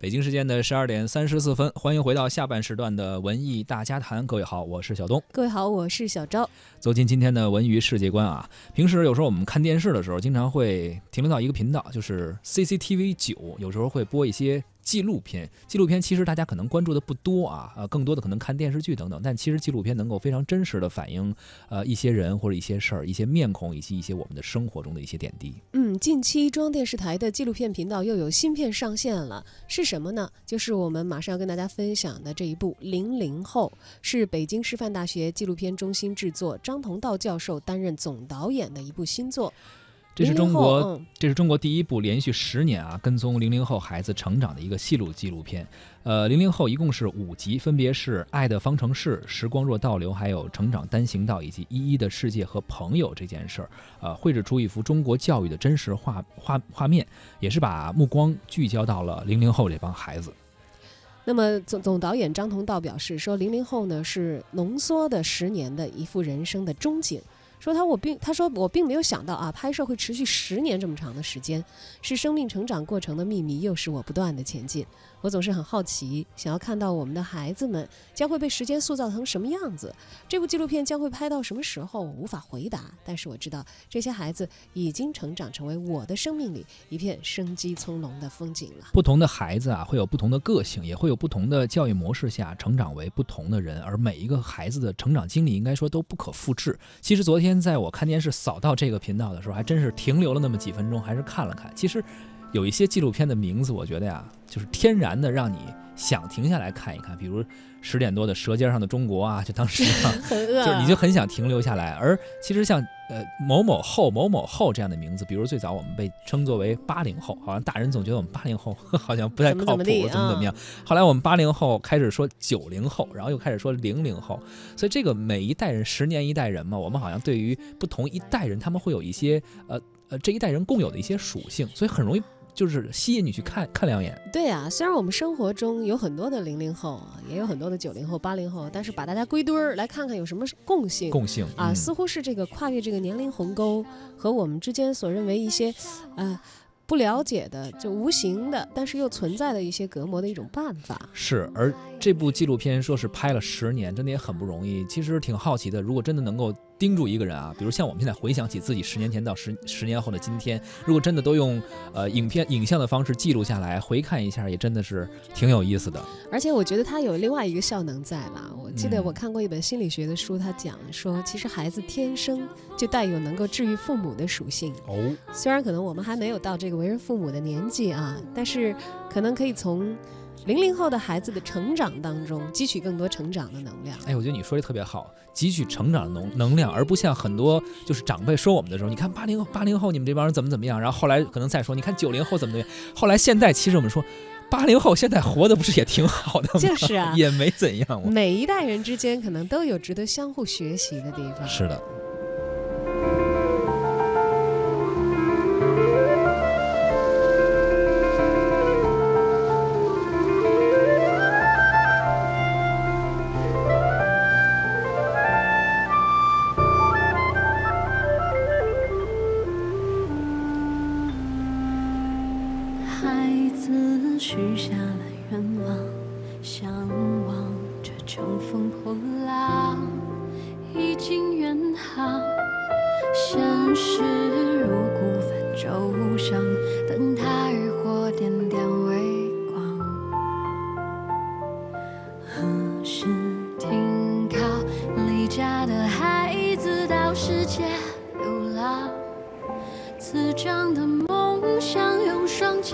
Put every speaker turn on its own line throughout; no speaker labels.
北京时间的十二点三十四分，欢迎回到下半时段的文艺大家谈。各位好，我是小东。
各位好，我是小昭。
走进今天的文娱世界观啊，平时有时候我们看电视的时候，经常会停留到一个频道，就是 CCTV 九，有时候会播一些。纪录片，纪录片其实大家可能关注的不多啊，呃，更多的可能看电视剧等等。但其实纪录片能够非常真实的反映，呃，一些人或者一些事儿、一些面孔以及一些我们的生活中的一些点滴。
嗯，近期中央电视台的纪录片频道又有新片上线了，是什么呢？就是我们马上要跟大家分享的这一部《零零后》，是北京师范大学纪录片中心制作，张同道教授担任总导演的一部新作。
这是中国，这是中国第一部连续十年啊跟踪零零后孩子成长的一个戏录纪录片。呃，零零后一共是五集，分别是《爱的方程式》《时光若倒流》还有《成长单行道》以及《一一的世界和朋友》这件事儿，呃，绘制出一幅中国教育的真实画画画面，也是把目光聚焦到了零零后这帮孩子。
那么总总导演张同道表示说，零零后呢是浓缩的十年的一幅人生的终景。说他我并他说我并没有想到啊，拍摄会持续十年这么长的时间，是生命成长过程的秘密，又是我不断的前进。我总是很好奇，想要看到我们的孩子们将会被时间塑造成什么样子。这部纪录片将会拍到什么时候，我无法回答。但是我知道，这些孩子已经成长成为我的生命里一片生机葱茏的风景了。
不同的孩子啊，会有不同的个性，也会有不同的教育模式下成长为不同的人。而每一个孩子的成长经历，应该说都不可复制。其实昨天在我看电视扫到这个频道的时候，还真是停留了那么几分钟，还是看了看。其实。有一些纪录片的名字，我觉得呀，就是天然的让你想停下来看一看，比如十点多的《舌尖上的中国》啊，就当时 就是你就很想停留下来。而其实像呃某某后、某某后这样的名字，比如最早我们被称作为八零后，好像大人总觉得我们八零后 好像不太靠谱，怎么怎么样。后来我们八零后开始说九零后，然后又开始说零零后，所以这个每一代人十年一代人嘛，我们好像对于不同一代人，他们会有一些呃呃这一代人共有的一些属性，所以很容易。就是吸引你去看看两眼。
对啊，虽然我们生活中有很多的零零后，也有很多的九零后、八零后，但是把大家归堆儿来看看有什么共性？
共性
啊，似乎是这个跨越这个年龄鸿沟和我们之间所认为一些，呃。不了解的，就无形的，但是又存在的一些隔膜的一种办法。
是，而这部纪录片说是拍了十年，真的也很不容易。其实挺好奇的，如果真的能够盯住一个人啊，比如像我们现在回想起自己十年前到十十年后的今天，如果真的都用呃影片影像的方式记录下来，回看一下，也真的是挺有意思的。
而且我觉得它有另外一个效能在了。我记得我看过一本心理学的书，他讲说，其实孩子天生就带有能够治愈父母的属性。
哦，
虽然可能我们还没有到这个。为人父母的年纪啊，但是可能可以从零零后的孩子的成长当中汲取更多成长的能量。
哎，我觉得你说的特别好，汲取成长的能能量，而不像很多就是长辈说我们的时候，你看八零八零后你们这帮人怎么怎么样，然后后来可能再说，你看九零后怎么怎么样，后来现在其实我们说八零后现在活的不是也挺好的吗？
就是啊，
也没怎样。
每一代人之间可能都有值得相互学习的地方。
是的。
孩子许下了愿望，向往着乘风破浪，已经远航。现实如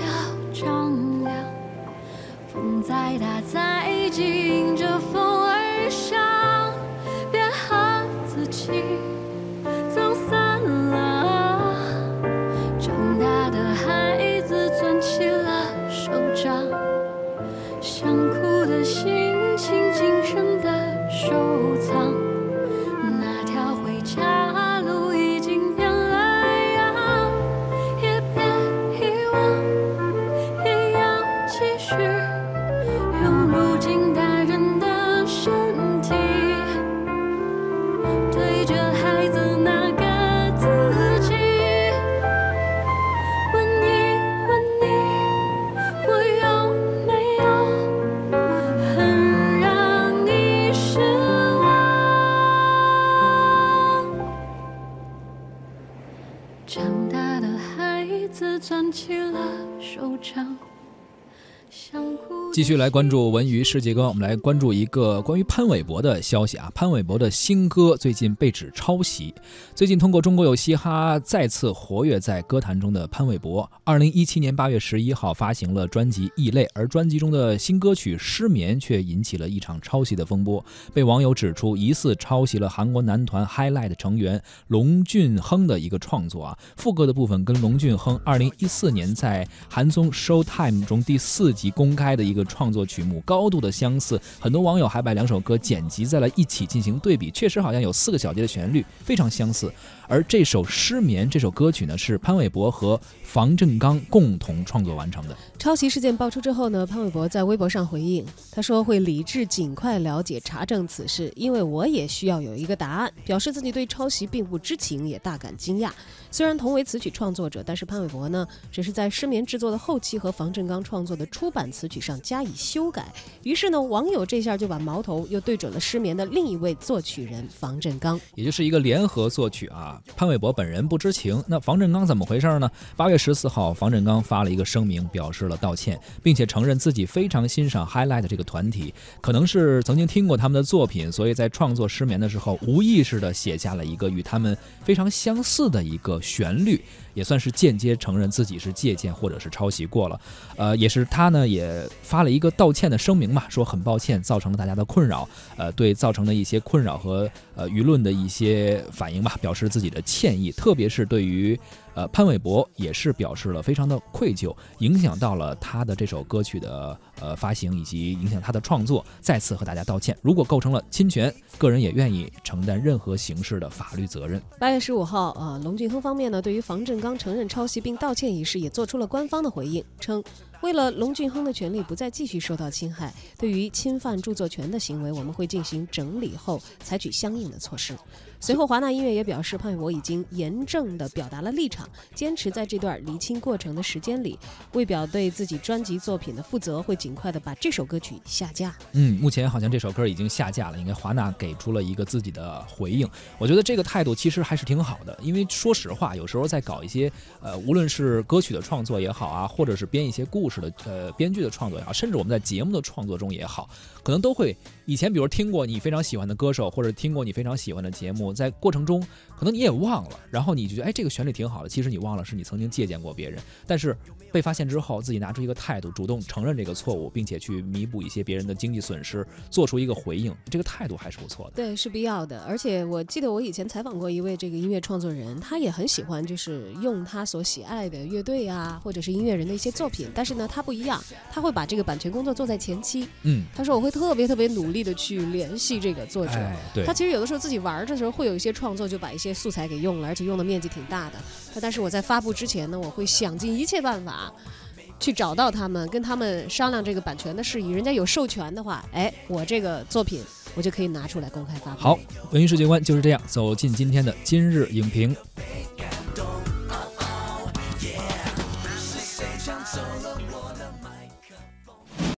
用双脚丈。风再大再急，迎着风而上，别和自己走散了。长大的孩子攥起了手掌，想哭的心情谨慎的收藏。牵起了手掌。
继续来关注文娱世界歌，我们来关注一个关于潘玮柏的消息啊。潘玮柏的新歌最近被指抄袭。最近通过《中国有嘻哈》再次活跃在歌坛中的潘玮柏，二零一七年八月十一号发行了专辑《异类》，而专辑中的新歌曲《失眠》却引起了一场抄袭的风波，被网友指出疑似抄袭了韩国男团 Highlight 成员龙俊亨的一个创作啊。副歌的部分跟龙俊亨二零一四年在韩综 Showtime 中第四集公开的一个创作曲目高度的相似，很多网友还把两首歌剪辑在了一起进行对比，确实好像有四个小节的旋律非常相似。而这首《失眠》这首歌曲呢，是潘玮柏和房振刚共同创作完成的。
抄袭事件爆出之后呢，潘玮柏在微博上回应，他说会理智尽快了解查证此事，因为我也需要有一个答案。表示自己对抄袭并不知情，也大感惊讶。虽然同为词曲创作者，但是潘玮柏呢，只是在《失眠》制作的后期和房振刚创作的出版词曲上加以修改。于是呢，网友这下就把矛头又对准了《失眠》的另一位作曲人房振刚，
也就是一个联合作曲啊。潘玮柏本人不知情，那房振刚怎么回事呢？八月十四号，房振刚发了一个声明，表示了道歉，并且承认自己非常欣赏 Highlight 这个团体，可能是曾经听过他们的作品，所以在创作《失眠》的时候，无意识的写下了一个与他们非常相似的一个。旋律也算是间接承认自己是借鉴或者是抄袭过了，呃，也是他呢也发了一个道歉的声明嘛，说很抱歉造成了大家的困扰，呃，对造成的一些困扰和呃舆论的一些反应吧，表示自己的歉意，特别是对于呃潘玮柏也是表示了非常的愧疚，影响到了他的这首歌曲的呃发行以及影响他的创作，再次和大家道歉，如果构成了侵权，个人也愿意承担任何形式的法律责任。
八月十五号，呃，龙俊亨方面呢，对于房振刚承认抄袭并道歉一事，也做出了官方的回应，称为了龙俊亨的权利不再继续受到侵害，对于侵犯著作权的行为，我们会进行整理后采取相应的措施。随后，华纳音乐也表示，潘玮柏已经严正地表达了立场，坚持在这段厘清过程的时间里，为表对自己专辑作品的负责，会尽快的把这首歌曲下架。
嗯，目前好像这首歌已经下架了，应该华纳给出了一个自己的回应。我觉得这个态度其实还是挺好的，因为说实话，有时候在搞一些呃，无论是歌曲的创作也好啊，或者是编一些故事的呃编剧的创作也好，甚至我们在节目的创作中也好，可能都会以前比如听过你非常喜欢的歌手，或者听过你非常喜欢的节目。在过程中，可能你也忘了，然后你就觉得，哎，这个旋律挺好的。其实你忘了是你曾经借鉴过别人，但是被发现之后，自己拿出一个态度，主动承认这个错误，并且去弥补一些别人的经济损失，做出一个回应，这个态度还是不错的。
对，是必要的。而且我记得我以前采访过一位这个音乐创作人，他也很喜欢，就是用他所喜爱的乐队啊，或者是音乐人的一些作品。但是呢，他不一样，他会把这个版权工作做在前期。
嗯，
他说我会特别特别努力的去联系这个作者。
对，
他其实有的时候自己玩的时候会。有一些创作就把一些素材给用了，而且用的面积挺大的。但是我在发布之前呢，我会想尽一切办法去找到他们，跟他们商量这个版权的事宜。人家有授权的话，哎，我这个作品我就可以拿出来公开发布。
好，文娱世界观就是这样，走进今天的今日影评。